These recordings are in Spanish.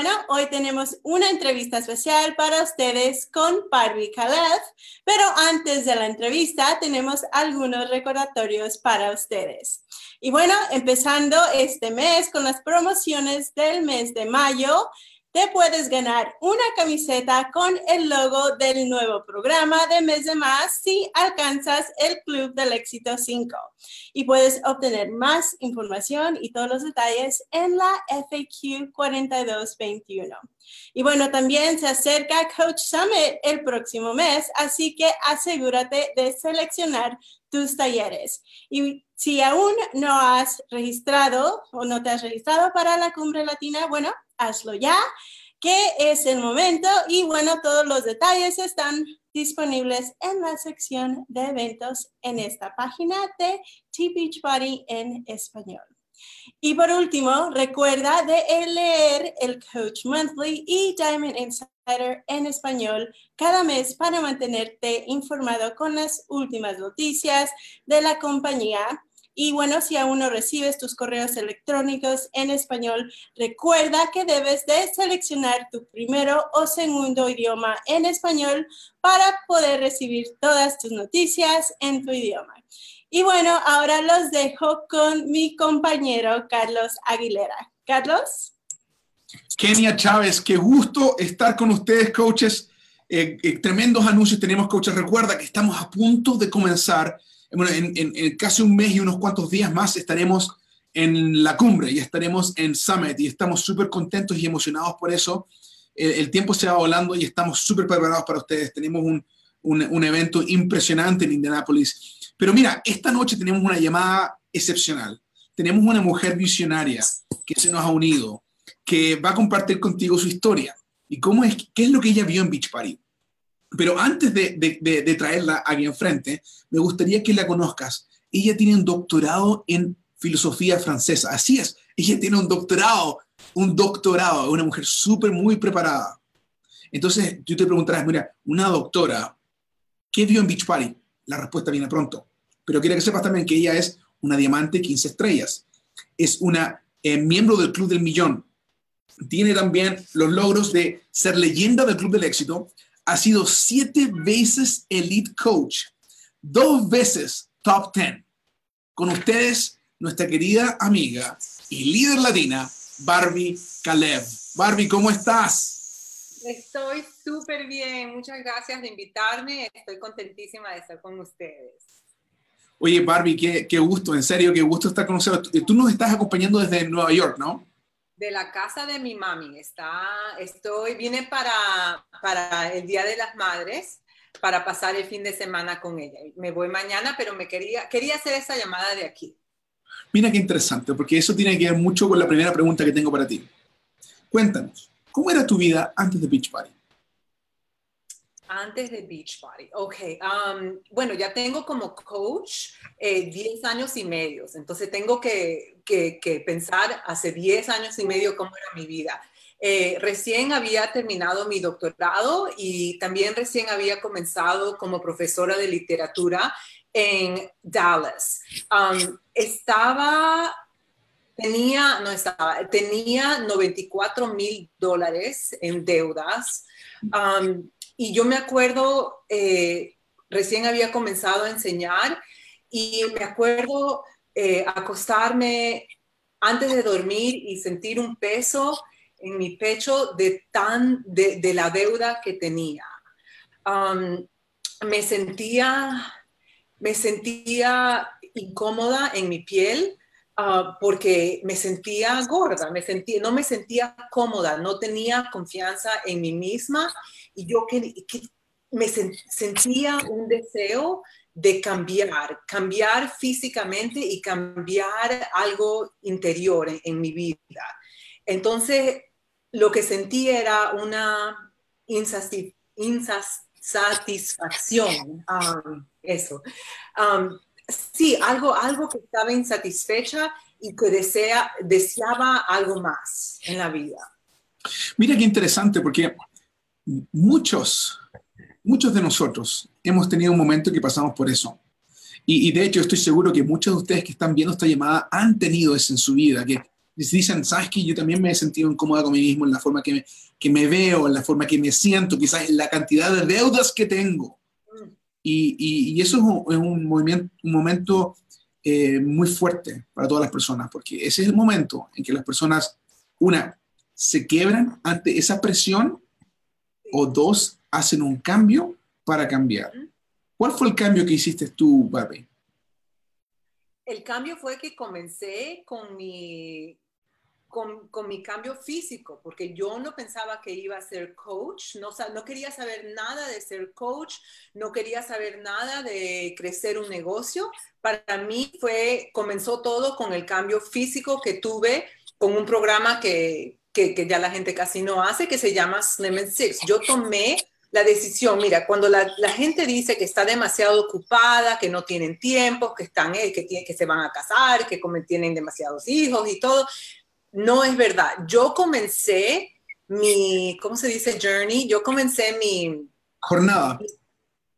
bueno, hoy tenemos una entrevista especial para ustedes con Barbie Kalev, pero antes de la entrevista tenemos algunos recordatorios para ustedes. Y bueno, empezando este mes con las promociones del mes de mayo, te puedes ganar una camiseta con el logo del nuevo programa de Mes de Más si alcanzas el Club del Éxito 5. Y puedes obtener más información y todos los detalles en la FAQ 4221. Y bueno, también se acerca Coach Summit el próximo mes, así que asegúrate de seleccionar tus talleres. Y si aún no has registrado o no te has registrado para la cumbre latina, bueno, hazlo ya, que es el momento. Y bueno, todos los detalles están disponibles en la sección de eventos en esta página de T-Beachbody en español. Y por último, recuerda de leer el Coach Monthly y Diamond En español cada mes para mantenerte informado con las últimas noticias de la compañía y bueno, si aún no recibes tus correos electrónicos en español, recuerda que debes de seleccionar tu primero o segundo idioma en español para poder recibir todas tus noticias en tu idioma. Y bueno, ahora los dejo con mi compañero Carlos Aguilera. Carlos. Kenia Chávez, qué gusto estar con ustedes, coaches. Eh, eh, tremendos anuncios tenemos, coaches. Recuerda que estamos a punto de comenzar bueno, en, casi un mes y unos cuantos días más estaremos en la cumbre y estaremos en Summit y estamos súper contentos y emocionados por eso. El, tiempo se va volando y estamos súper preparados para ustedes. Tenemos un, un, evento impresionante en Indianápolis. Pero mira, esta noche tenemos una llamada excepcional. Tenemos una mujer visionaria que se nos ha unido, que va a compartir contigo su historia y cómo es, qué es lo que ella vio en Beach Party. Pero antes de, traerla aquí enfrente, me gustaría que la conozcas. Ella tiene un doctorado en filosofía francesa. Así es, ella tiene un doctorado, un doctorado, una mujer súper, muy preparada. Entonces, tú te preguntarás, mira, una doctora, ¿qué vio en Beach Party? La respuesta viene pronto. Pero quiero que sepas también que ella es una diamante 15 estrellas. Es una eh, miembro del Club del Millón. Tiene también los logros de ser leyenda del Club del Éxito, ha sido siete veces Elite Coach, dos veces Top Ten. Con ustedes, nuestra querida amiga y líder latina, Barbie Kalev. Barbie, ¿cómo estás? Estoy súper bien. Muchas gracias de invitarme. Estoy contentísima de estar con ustedes. Oye, Barbie, qué, qué gusto, en serio, qué gusto estar con nosotros. Tú nos estás acompañando desde Nueva York, ¿no? De la casa de mi mami. Está, estoy, vine para, para el Día de las Madres para pasar el fin de semana con ella. Me voy mañana, pero me quería, quería hacer esa llamada de aquí. Mira qué interesante, porque eso tiene que ver mucho con la primera pregunta que tengo para ti. Cuéntanos, ¿cómo era tu vida antes de Beach Party? Antes de Beach Party, ok. Um, bueno, ya tengo como coach 10 eh, años y medio, entonces tengo que, que, pensar hace 10 años y medio cómo era mi vida. Eh, recién había terminado mi doctorado y también recién había comenzado como profesora de literatura en Dallas. Um, estaba, tenía, no estaba, tenía 94 mil dólares en deudas. Um, y yo me acuerdo, eh, recién había comenzado a enseñar y me acuerdo eh, acostarme antes de dormir y sentir un peso en mi pecho de, tan, de, la deuda que tenía. Me sentía, me sentía incómoda en mi piel uh, porque me sentía gorda, me sentía, no me sentía cómoda, no tenía confianza en mí misma y yo que, me sentía un deseo de cambiar, cambiar físicamente y cambiar algo interior en, mi vida. Entonces, lo que sentí era una insatisfacción, um, eso. Um, sí, algo, algo que estaba insatisfecha y que desea, deseaba algo más en la vida. Mira qué interesante, porque muchos, muchos de nosotros hemos tenido un momento que pasamos por eso. Y, de hecho estoy seguro que muchos de ustedes que están viendo esta llamada han tenido eso en su vida, que dicen, sabes yo también me he sentido incómoda con mí mismo en la forma que me, que me veo, en la forma que me siento, quizás en la cantidad de deudas que tengo. Mm. Y, y, eso es un, es un, movimiento, un momento eh, muy fuerte para todas las personas, porque ese es el momento en que las personas, una, se quebran ante esa presión o dos, hacen un cambio para cambiar. ¿Cuál fue el cambio que hiciste tú, Barbie? El cambio fue que comencé con mi, con, con, mi cambio físico, porque yo no pensaba que iba a ser coach, no, no quería saber nada de ser coach, no quería saber nada de crecer un negocio. Para mí fue, comenzó todo con el cambio físico que tuve con un programa que, que, que ya la gente casi no hace, que se llama Slim and Six. Yo tomé la decisión, mira, cuando la, gente dice que está demasiado ocupada, que no tienen tiempo, que, están, eh, que, que se van a casar, que tienen demasiados hijos y todo, no es verdad. Yo comencé mi, ¿cómo se dice? Journey. Yo comencé mi jornada.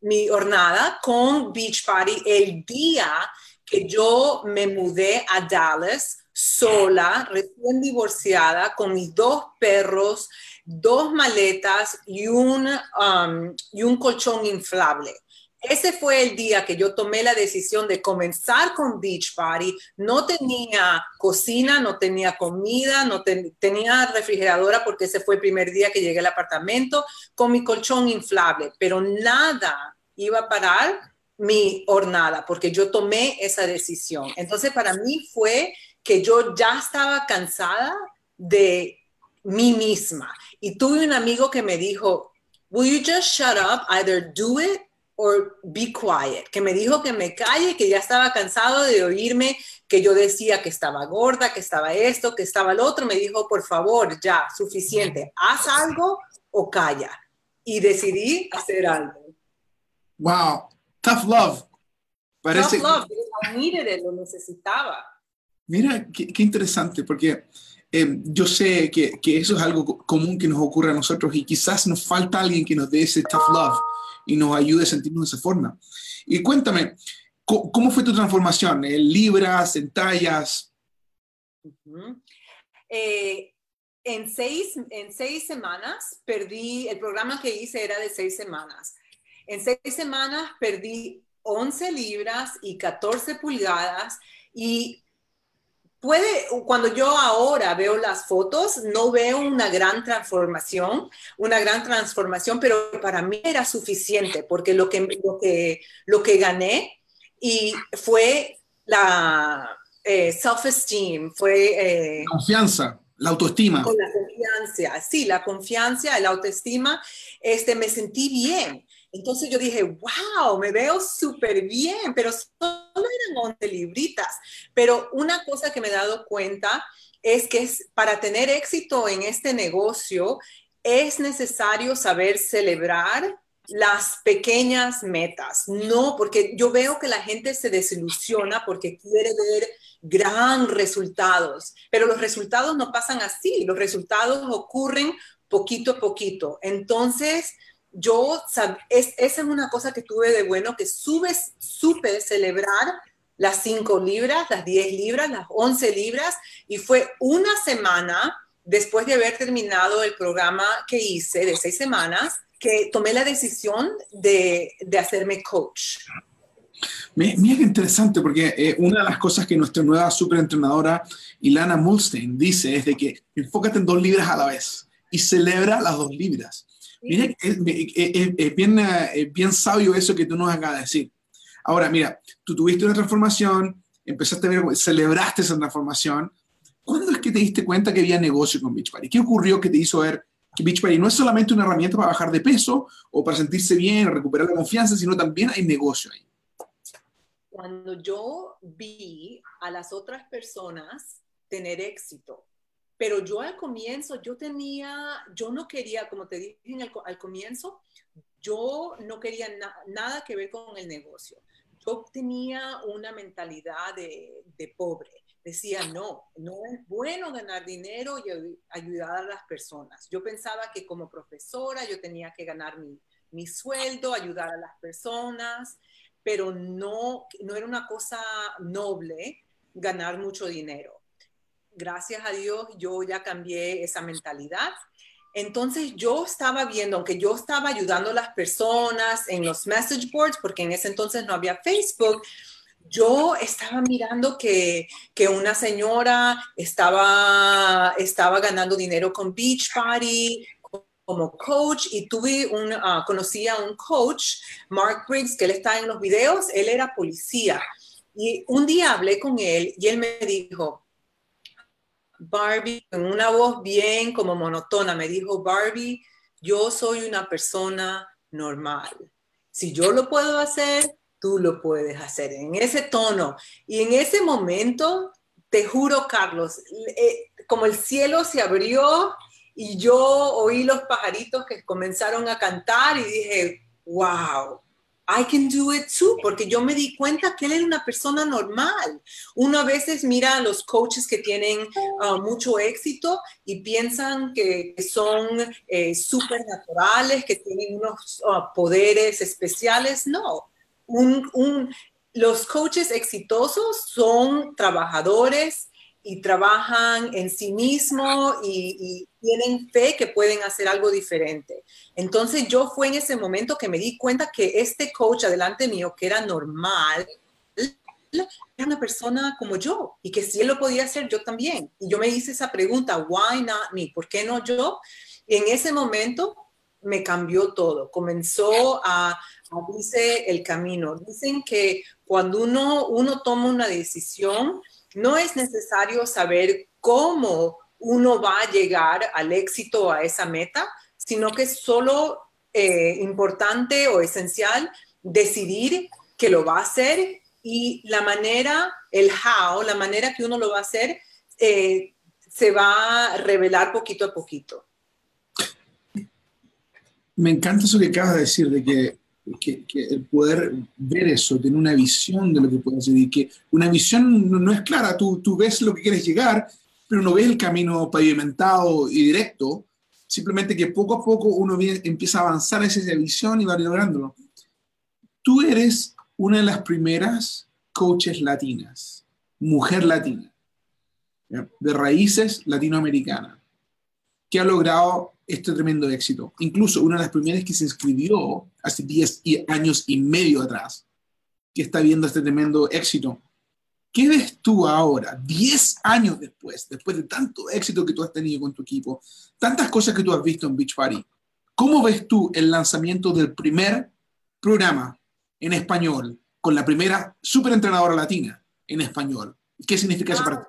Mi, jornada con Beach Party el día que yo me mudé a Dallas sola, recién divorciada, con mis dos perros, dos maletas y un, um, y un colchón inflable. Ese fue el día que yo tomé la decisión de comenzar con Beach Party. No tenía cocina, no tenía comida, no tenía refrigeradora porque ese fue el primer día que llegué al apartamento con mi colchón inflable, pero nada iba a parar mi hornada porque yo tomé esa decisión. Entonces para mí fue que yo ya estaba cansada de mí misma. Y tuve un amigo que me dijo, will you just shut up, either do it or be quiet, que me dijo que me calle, que ya estaba cansado de oírme que yo decía que estaba gorda, que estaba esto, que estaba el otro, me dijo, por favor, ya, suficiente, haz algo o calla. Y decidí hacer algo. Wow, tough love. Parece... Tough love, I lo necesitaba. Mira, qué, qué interesante, porque eh, yo sé que, que, eso es algo común que nos ocurre a nosotros y quizás nos falta alguien que nos dé ese tough love y nos ayude a sentirnos de esa forma. Y cuéntame, ¿cómo, fue tu transformación? ¿En libras, en tallas? Eh, en, seis, en seis semanas perdí, el programa que hice era de seis semanas. En seis semanas perdí 11 libras y 14 pulgadas y puede, cuando yo ahora veo las fotos, no veo una gran transformación, una gran transformación, pero para mí era suficiente porque lo que, lo que, lo que gané y fue la eh, self-esteem, fue... Eh, confianza, la autoestima. La confianza, sí, la confianza, la autoestima, este, me sentí bien. Entonces yo dije, wow, me veo súper bien, pero solo eran 11 libritas. Pero una cosa que me he dado cuenta es que para tener éxito en este negocio es necesario saber celebrar las pequeñas metas. No, porque yo veo que la gente se desilusiona porque quiere ver gran resultados, pero los resultados no pasan así, los resultados ocurren poquito a poquito. Entonces, yo, es, esa es una cosa que tuve de bueno, que subes, supe celebrar las 5 libras, las 10 libras, las 11 libras, y fue una semana después de haber terminado el programa que hice de 6 semanas, que tomé la decisión de, de hacerme coach. Mira qué interesante, porque eh, una de las cosas que nuestra nueva superentrenadora Ilana Mulstein dice es de que enfócate en dos libras a la vez y celebra las dos libras. Mira, es, bien, bien sabio eso que tú nos acabas de decir. Ahora, mira, tú tuviste una transformación, empezaste a ver, celebraste esa transformación. ¿Cuándo es que te diste cuenta que había negocio con Beachbody? ¿Qué ocurrió que te hizo ver que Beachbody no es solamente una herramienta para bajar de peso o para sentirse bien, recuperar la confianza, sino también hay negocio ahí? Cuando yo vi a las otras personas tener éxito, pero yo al comienzo, yo tenía, yo no quería, como te dije al comienzo, yo no quería nada que ver con el negocio. Yo tenía una mentalidad de, de, pobre. Decía, no, no es bueno ganar dinero y ayudar a las personas. Yo pensaba que como profesora yo tenía que ganar mi, mi sueldo, ayudar a las personas, pero no, no era una cosa noble ganar mucho dinero gracias a Dios, yo ya cambié esa mentalidad. Entonces yo estaba viendo, aunque yo estaba ayudando a las personas en los message boards, porque en ese entonces no había Facebook, yo estaba mirando que, que, una señora estaba, estaba ganando dinero con Beach Party como coach y tuve un, uh, un coach, Mark Briggs, que él está en los videos, él era policía. Y un día hablé con él y él me dijo, Barbie, con una voz bien como monotona, me dijo, Barbie, yo soy una persona normal. Si yo lo puedo hacer, tú lo puedes hacer. En ese tono y en ese momento, te juro, Carlos, eh, como el cielo se abrió y yo oí los pajaritos que comenzaron a cantar y dije, wow, I can do it too, porque yo me di cuenta que él era una persona normal. Uno a veces mira a los coaches que tienen uh, mucho éxito y piensan que, son eh, supernaturales, que tienen unos uh, poderes especiales. No, los coaches exitosos son trabajadores y trabajan en sí mismos y, tienen fe que pueden hacer algo diferente. Entonces yo fue en ese momento que me di cuenta que este coach adelante mío, que era normal, era una persona como yo y que si él lo podía hacer, yo también. Y yo me hice esa pregunta, why not me? ¿Por qué no yo? Y en ese momento me cambió todo. Comenzó a abrirse el camino. Dicen que cuando uno, uno toma una decisión, no es necesario saber cómo uno va a llegar al éxito, a esa meta, sino que es solo eh, importante o esencial decidir que lo va a hacer y la manera, el how, la manera que uno lo va a hacer, eh, se va a revelar poquito a poquito. Me encanta eso que acabas de decir, de que que, el poder ver eso, tener una visión de lo que puede hacer y que una visión no, es clara, tú, tú ves lo que quieres llegar, pero no ves el camino pavimentado y directo, simplemente que poco a poco uno empieza a avanzar hacia esa visión y va lográndolo. Tú eres una de las primeras coaches latinas, mujer latina, de raíces latinoamericanas, que ha logrado este tremendo éxito. Incluso una de las primeras que se inscribió hace 10 años y medio atrás, que está viendo este tremendo éxito. ¿Qué ves tú ahora, 10 años después, después de tanto éxito que tú has tenido con tu equipo, tantas cosas que tú has visto en Beach Party? ¿Cómo ves tú el lanzamiento del primer programa en español con la primera superentrenadora latina en español? ¿Qué significa eso para ti?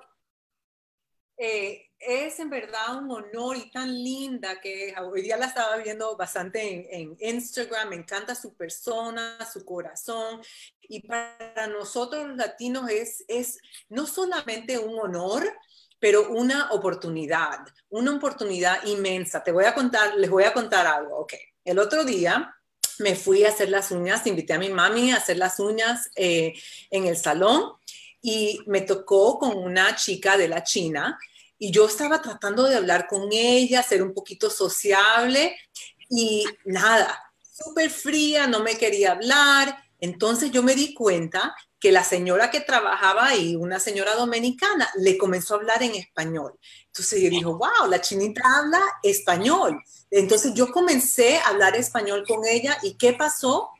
Eh, es en verdad un honor y tan linda que hoy día la estaba viendo bastante en, Instagram, me encanta su persona, su corazón y para nosotros los latinos es, es no solamente un honor, pero una oportunidad, una oportunidad inmensa. Te voy a contar, les voy a contar algo, ok. El otro día me fui a hacer las uñas, invité a mi mami a hacer las uñas eh, en el salón y me tocó con una chica de la China y yo estaba tratando de hablar con ella, ser un poquito sociable y nada, súper fría, no me quería hablar. Entonces yo me di cuenta que la señora que trabajaba ahí, una señora dominicana, le comenzó a hablar en español. Entonces yo dije, wow, la chinita habla español. Entonces yo comencé a hablar español con ella y ¿qué pasó?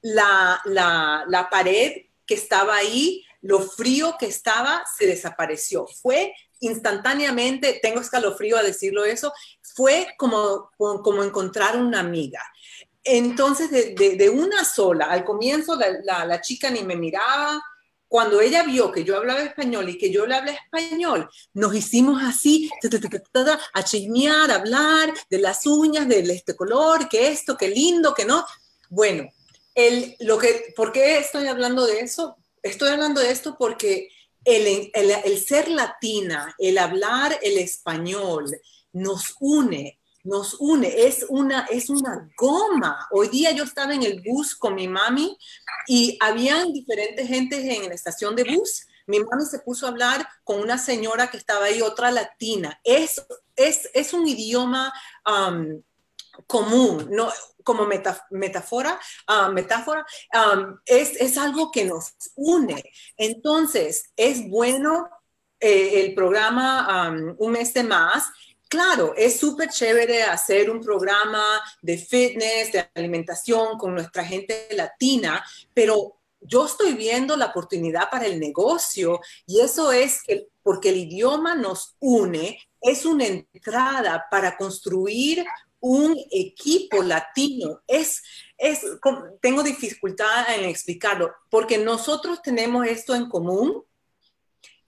La, la, la pared que estaba ahí, lo frío que estaba, se desapareció. Fue instantáneamente, tengo escalofrío a decirlo eso, fue como, como encontrar una amiga. Entonces, de, una sola, al comienzo la, la, chica ni me miraba, cuando ella vio que yo hablaba español y que yo le hablé español, nos hicimos así, a chismear, a hablar de las uñas, de este color, que esto, que lindo, que no. Bueno, el, lo que, ¿por qué estoy hablando de eso? Estoy hablando de esto porque el, ser latina, el hablar el español, nos une, nos une, es una, es una goma. Hoy día yo estaba en el bus con mi mami y habían diferentes gentes en la estación de bus. Mi mami se puso a hablar con una señora que estaba ahí, otra latina. Es, es, es un idioma um, común, no, como metáfora, ah, metáfora es, es, algo que nos une. Entonces, es bueno eh, el programa Un mes de más, claro, es súper chévere hacer un programa de fitness, de alimentación con nuestra gente latina, pero yo estoy viendo la oportunidad para el negocio y eso es porque el idioma nos une, es una entrada para construir un equipo latino. Es, es, tengo dificultad en explicarlo, porque nosotros tenemos esto en común.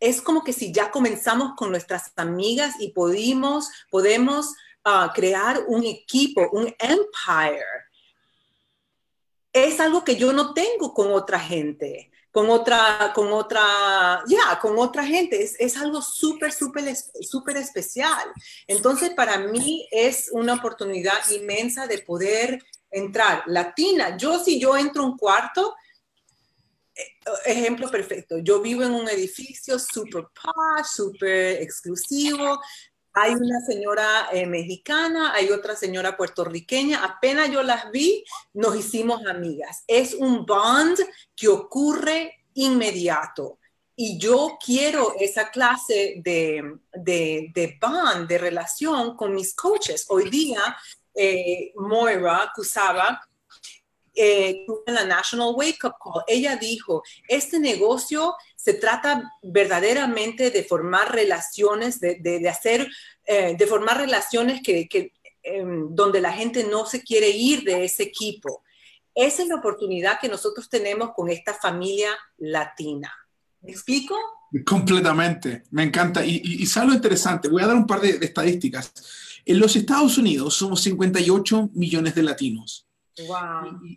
Es como que si ya comenzamos con nuestras amigas y podemos, podemos ah, crear un equipo, un empire. Es algo que yo no tengo con otra gente con otra, con otra, ya, con otra gente. Es, es algo súper, súper, súper especial. Entonces, para mí es una oportunidad inmensa de poder entrar. Latina, yo si yo entro un cuarto, eh, ejemplo perfecto, yo vivo en un edificio súper posh, súper exclusivo, hay una señora eh, mexicana, hay otra señora puertorriqueña. Apenas yo las vi, nos hicimos amigas. Es un bond que ocurre inmediato. Y yo quiero esa clase de, de, bond, de relación con mis coaches. Hoy día, eh, Moira Kusaba, eh, en la National Wake Up Call, ella dijo, este negocio se trata verdaderamente de formar relaciones, de, hacer, eh, de formar relaciones que, em, donde la gente no se quiere ir de ese equipo. Esa es la oportunidad que nosotros tenemos con esta familia latina. ¿Me explico? Completamente, me encanta. Y, y, interesante, voy a dar un par de estadísticas. En los Estados Unidos somos 58 millones de latinos.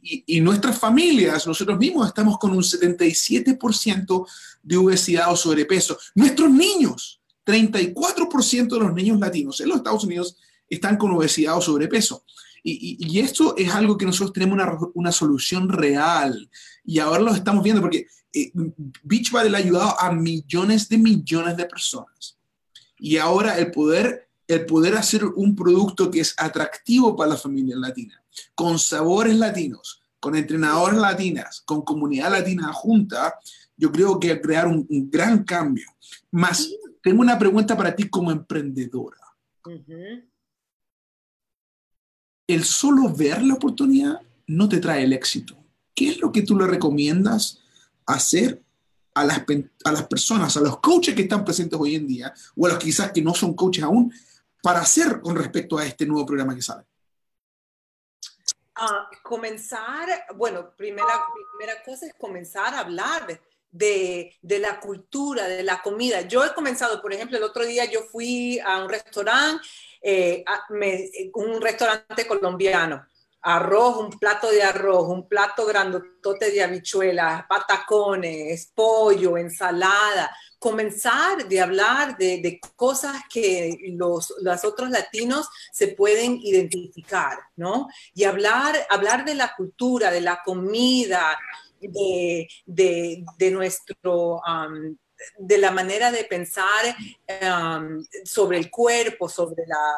Y, nuestras familias, nosotros mismos estamos con un 77% de obesidad o sobrepeso. Nuestros niños, 34% de los niños latinos en los Estados Unidos están con obesidad o sobrepeso. Y, esto es algo que nosotros tenemos una, solución real. Y ahora lo estamos viendo porque eh, Beachbody ha ayudado a millones de millones de personas. Y ahora el poder, el poder hacer un producto que es atractivo para la familia latina con sabores latinos, con entrenadores latinas, con comunidad latina junta, yo creo que crear un, gran cambio. Más, tengo una pregunta para ti como emprendedora. El solo ver la oportunidad no te trae el éxito. ¿Qué es lo que tú le recomiendas hacer a las, a las personas, a los coaches que están presentes hoy en día, o a los quizás que no son coaches aún, para hacer con respecto a este nuevo programa que sale? Comenzar, bueno, primera, primera cosa es comenzar a hablar de, de, la cultura, de la comida. Yo he comenzado, por ejemplo, el otro día yo fui a un restaurante, eh, un restaurante colombiano arroz, un plato de arroz, un plato grandotote de habichuelas, patacones, pollo, ensalada. Comenzar de hablar de, cosas que los, otros latinos se pueden identificar, ¿no? Y hablar, hablar de la cultura, de la comida, de, nuestro de la manera de pensar um, sobre el cuerpo, sobre, la,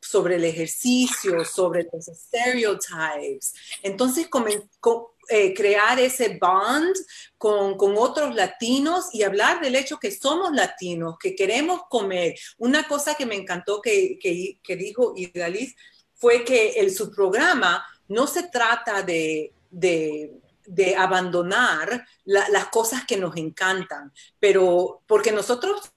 sobre el ejercicio, sobre los stereotypes. Entonces, eh, crear ese bond con, con, otros latinos y hablar del hecho que somos latinos, que queremos comer. Una cosa que me encantó que, que, dijo Idaliz fue que el, su programa no se trata de de abandonar las cosas que nos encantan, pero porque nosotros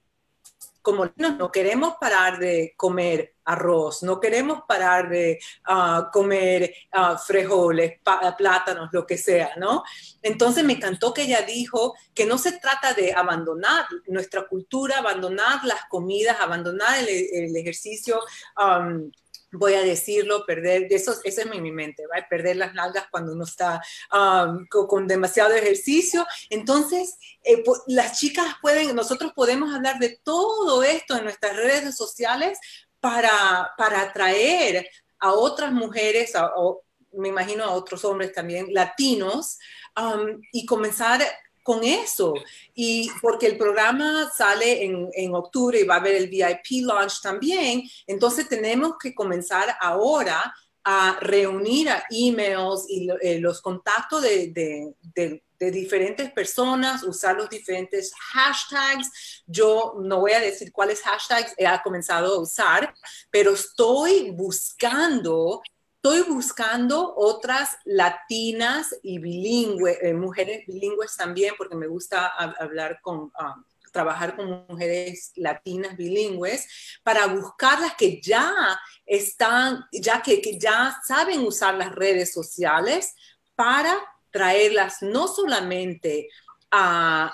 como no queremos parar de comer arroz, no queremos parar de ah, comer uh, frijoles, plátanos, lo que sea, ¿no? Entonces me encantó que ella dijo que no se trata de abandonar nuestra cultura, abandonar las comidas, abandonar el, ejercicio. Voy a decirlo, perder, eso, eso es en mi mente, ¿va? perder las nalgas cuando uno está con, demasiado ejercicio. Entonces, eh, las chicas pueden, nosotros podemos hablar de todo esto en nuestras redes sociales para, para atraer a otras mujeres, o me imagino a otros hombres también, latinos, y comenzar con eso. Y porque el programa sale en, octubre y va a haber el VIP launch también, entonces tenemos que comenzar ahora a reunir a emails y eh, los contactos de, de diferentes personas, usar los diferentes hashtags. Yo no voy a decir cuáles hashtags he comenzado a usar, pero estoy buscando estoy buscando otras latinas y bilingües, eh, mujeres bilingües también, porque me gusta hablar con, um, trabajar con mujeres latinas bilingües, para buscarlas que ya están, ya que, ya saben usar las redes sociales para traerlas no solamente a,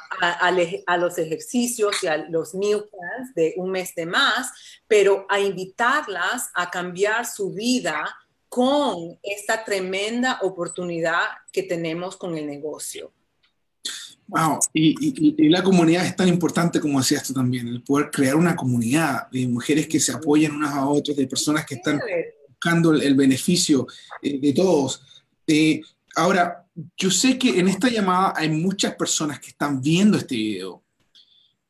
los ejercicios y a los new plans de un mes de más, pero a invitarlas a cambiar su vida con esta tremenda oportunidad que tenemos con el negocio. Wow, y, la comunidad es tan importante como decías tú también, el poder crear una comunidad de mujeres que se apoyan unas a otras, de personas que están buscando el, beneficio eh, de todos. Eh, ahora, yo sé que en esta llamada hay muchas personas que están viendo este video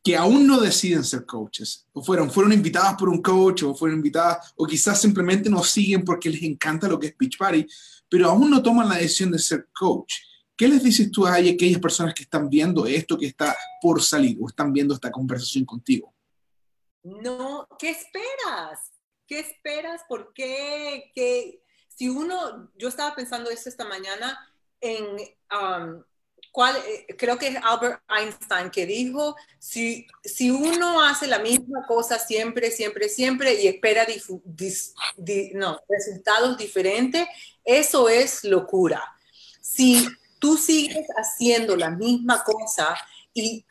que aún no deciden ser coaches, o fueron, fueron invitadas por un coach, o fueron invitadas, o quizás simplemente nos siguen porque les encanta lo que es Beach Party, pero aún no toman la decisión de ser coach. ¿Qué les dices tú a aquellas personas que están viendo esto que está por salir o están viendo esta conversación contigo? No, ¿qué esperas? ¿Qué esperas? ¿Por qué? ¿Qué? Si uno, yo estaba pensando esto esta mañana en... Um, eh, creo que es Albert Einstein que dijo, si, si uno hace la misma cosa siempre, siempre, siempre y espera no, resultados diferentes, eso es locura. Si tú sigues haciendo la misma cosa y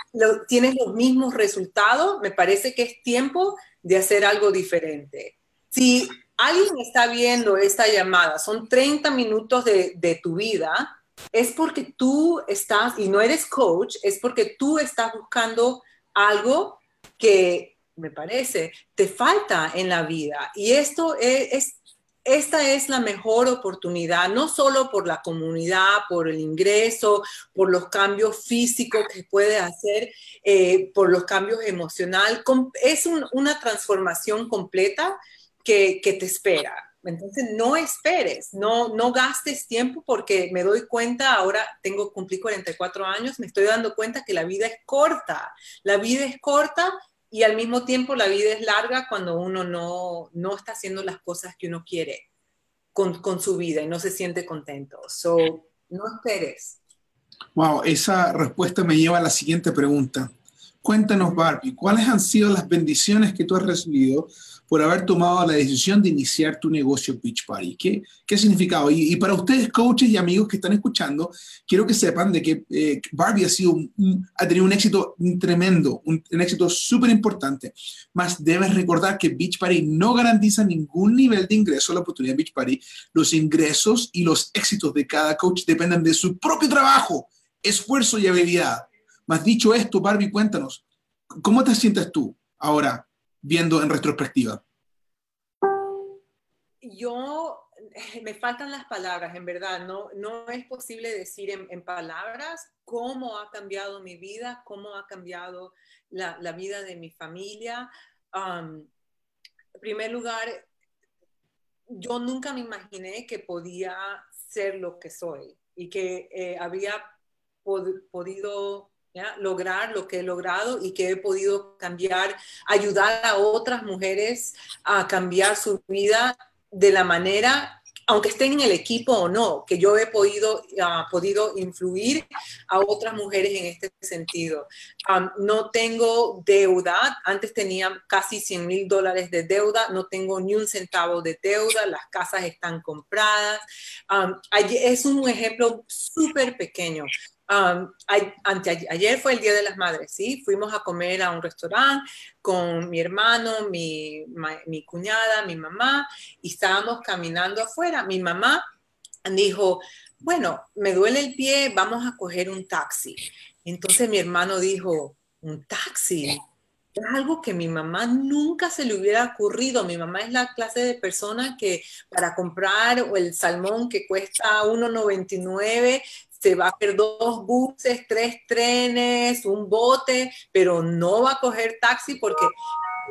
tienes los mismos resultados, me parece que es tiempo de hacer algo diferente. Si alguien está viendo esta llamada, son 30 minutos de, de tu vida, es porque tú estás, y no eres coach, es porque tú estás buscando algo que, me parece, te falta en la vida. Y esto es, esta es la mejor oportunidad, no solo por la comunidad, por el ingreso, por los cambios físicos que puede hacer, eh, por los cambios emocionales. Es una transformación completa que te espera. Entonces, no esperes, no, no gastes tiempo porque me doy cuenta, ahora tengo, cumplí 44 años, me estoy dando cuenta que la vida es corta, la vida es corta y al mismo tiempo la vida es larga cuando uno no, no está haciendo las cosas que uno quiere con, con su vida y no se siente contento. So, no esperes. Wow, esa respuesta me lleva a la siguiente pregunta. Cuéntanos, Barbie, ¿cuáles han sido las bendiciones que tú has recibido por haber tomado la decisión de iniciar tu negocio Beach Party. ¿Qué, qué significado? Y, para ustedes, coaches y amigos que están escuchando, quiero que sepan de que eh, Barbie ha, ha tenido un éxito tremendo, un, éxito súper importante, más debes recordar que Beach Party no garantiza ningún nivel de ingreso a la oportunidad de Beach Party. Los ingresos y los éxitos de cada coach dependen de su propio trabajo, esfuerzo y habilidad. Más dicho esto, Barbie, cuéntanos, ¿cómo te sientes tú ahora viendo en retrospectiva? Yo, me faltan las palabras, en verdad, no, no es posible decir en, palabras cómo ha cambiado mi vida, cómo ha cambiado la, la vida de mi familia. en primer lugar, yo nunca me imaginé que podía ser lo que soy y que eh, había podido lograr lo que he logrado y que he podido cambiar, ayudar a otras mujeres a cambiar su vida de la manera aunque estén en el equipo o no, que yo he podido, uh, podido influir a otras mujeres en este sentido. no tengo deuda, antes tenía casi 100 mil dólares de deuda, no tengo ni un centavo de deuda, las casas están compradas. es un ejemplo súper pequeño, ayer fue el Día de las Madres, ¿sí? Fuimos a comer a un restaurante con mi hermano, mi, mi cuñada, mi mamá, y estábamos caminando afuera. Mi mamá dijo, bueno, me duele el pie, vamos a coger un taxi. Entonces mi hermano dijo, un taxi. Es algo que mi mamá nunca se le hubiera ocurrido. Mi mamá es la clase de persona que para comprar el salmón que cuesta 1,99 se va a hacer dos buses, tres trenes, un bote, pero no va a coger taxi porque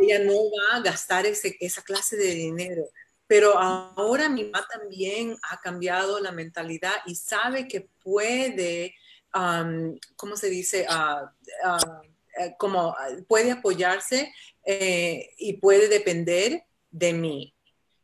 ella no va a gastar ese, esa clase de dinero. Pero ahora mi mamá también ha cambiado la mentalidad y sabe que puede ¿cómo se dice? Ah, ah, eh, como puede apoyarse eh, y puede depender de mí.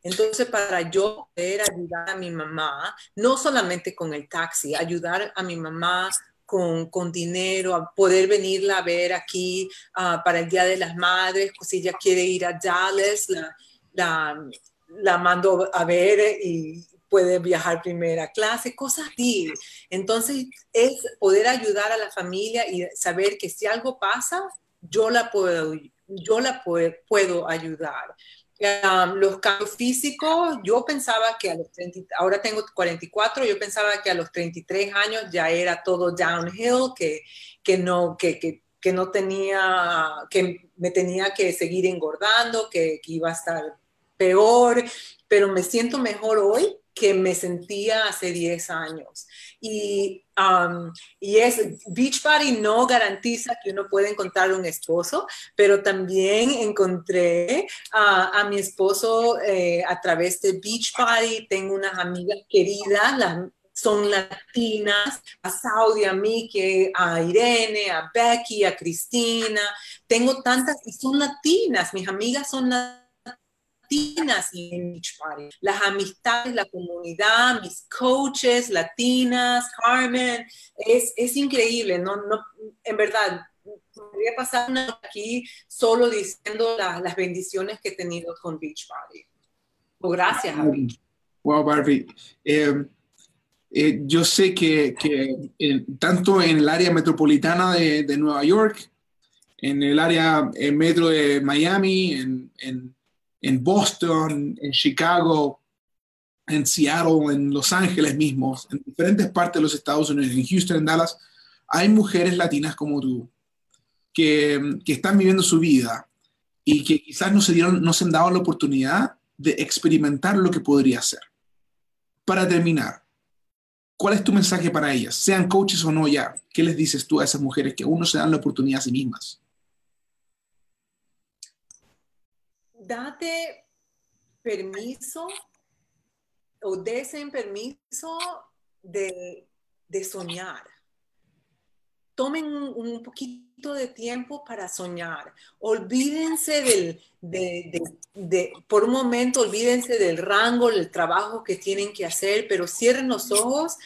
Entonces, para yo poder ayudar a mi mamá, no solamente con el taxi, ayudar a mi mamá con, con dinero, a poder venirla a ver aquí ah, para el Día de las Madres, si ella quiere ir a Dallas, la, la, la mando a ver y puede viajar primera clase, cosas así. Entonces, es poder ayudar a la familia y saber que si algo pasa, yo la puedo, yo la puedo, puedo ayudar. Um, los cambios físicos, yo pensaba que a los 30, ahora tengo 44, yo pensaba que a los 33 años ya era todo downhill, que, que no, que, que, que no tenía, que me tenía que seguir engordando, que, que iba a estar peor, pero me siento mejor hoy que me sentía hace 10 años. Y, um, y es, Beachbody no garantiza que uno pueda encontrar un esposo, pero también encontré a mi esposo eh, a través de Beachbody. Tengo unas amigas queridas, las, son latinas, a Saudi, a Miki, a Irene, a Becky, a Cristina. Tengo tantas y son latinas, mis amigas son latinas latinas en Beach Party. Las amistades, la comunidad, mis coaches latinas, Carmen, es, es increíble, no, no, en verdad, podría pasar aquí solo diciendo las bendiciones que he tenido con Beach Party. Oh, gracias, Wow, Barbie. Eh, eh, yo sé que, que eh, tanto en el área metropolitana de, de, Nueva York, en el área metro de Miami, en, en en Boston, en Chicago, en Seattle, en Los Ángeles mismos, en diferentes partes de los Estados Unidos, en Houston, en Dallas, hay mujeres latinas como tú que, que están viviendo su vida y que quizás no se, dieron, no se han dado la oportunidad de experimentar lo que podría ser. Para terminar, ¿cuál es tu mensaje para ellas? Sean coaches o no ya, ¿qué les dices tú a esas mujeres que aún no se dan la oportunidad a sí mismas? Date permiso o desen permiso de, soñar. Tomen un, poquito de tiempo para soñar. Olvídense del, de, por un momento, olvídense del rango, del trabajo que tienen que hacer, pero cierren los ojos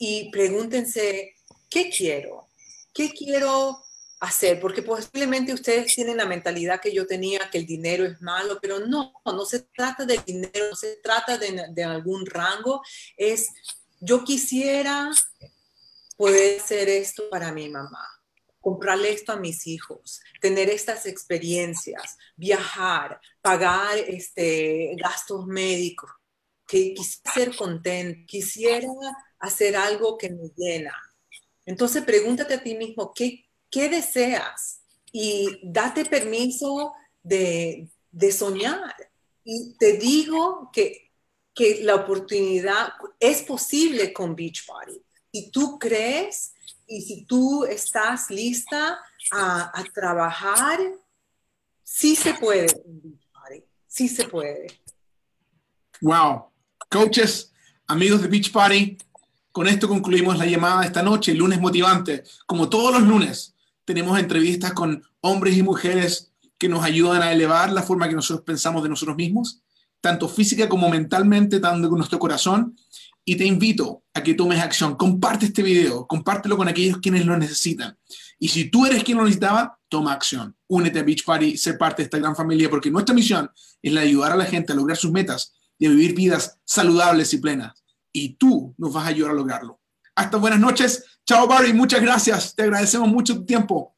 y pregúntense, ¿qué quiero? ¿Qué quiero hacer, porque posiblemente ustedes tienen la mentalidad que yo tenía, que el dinero es malo, pero no, no se trata de dinero, no se trata de, algún rango, es yo quisiera poder hacer esto para mi mamá, comprarle esto a mis hijos, tener estas experiencias, viajar, pagar este, gastos médicos, que quisiera ser contento, quisiera hacer algo que me llena. Entonces pregúntate a ti mismo, ¿qué, qué deseas y date permiso de, soñar. Y te digo que, que, la oportunidad es posible con Beachbody. Si tú crees y si tú estás lista a, trabajar, sí se puede con Beachbody, sí se puede. Wow. Coaches, amigos de Beachbody, con esto concluimos la llamada de esta noche, lunes motivante, como todos los lunes tenemos entrevistas con hombres y mujeres que nos ayudan a elevar la forma que nosotros pensamos de nosotros mismos, tanto física como mentalmente, tanto con nuestro corazón. Y te invito a que tomes acción. Comparte este video, compártelo con aquellos quienes lo necesitan. Y si tú eres quien lo necesitaba, toma acción. Únete a Beach Party, ser parte de esta gran familia, porque nuestra misión es la de ayudar a la gente a lograr sus metas y a vivir vidas saludables y plenas. Y tú nos vas a ayudar a lograrlo. Hasta buenas noches. Chao, Barry. Muchas gracias. Te agradecemos mucho tu tiempo.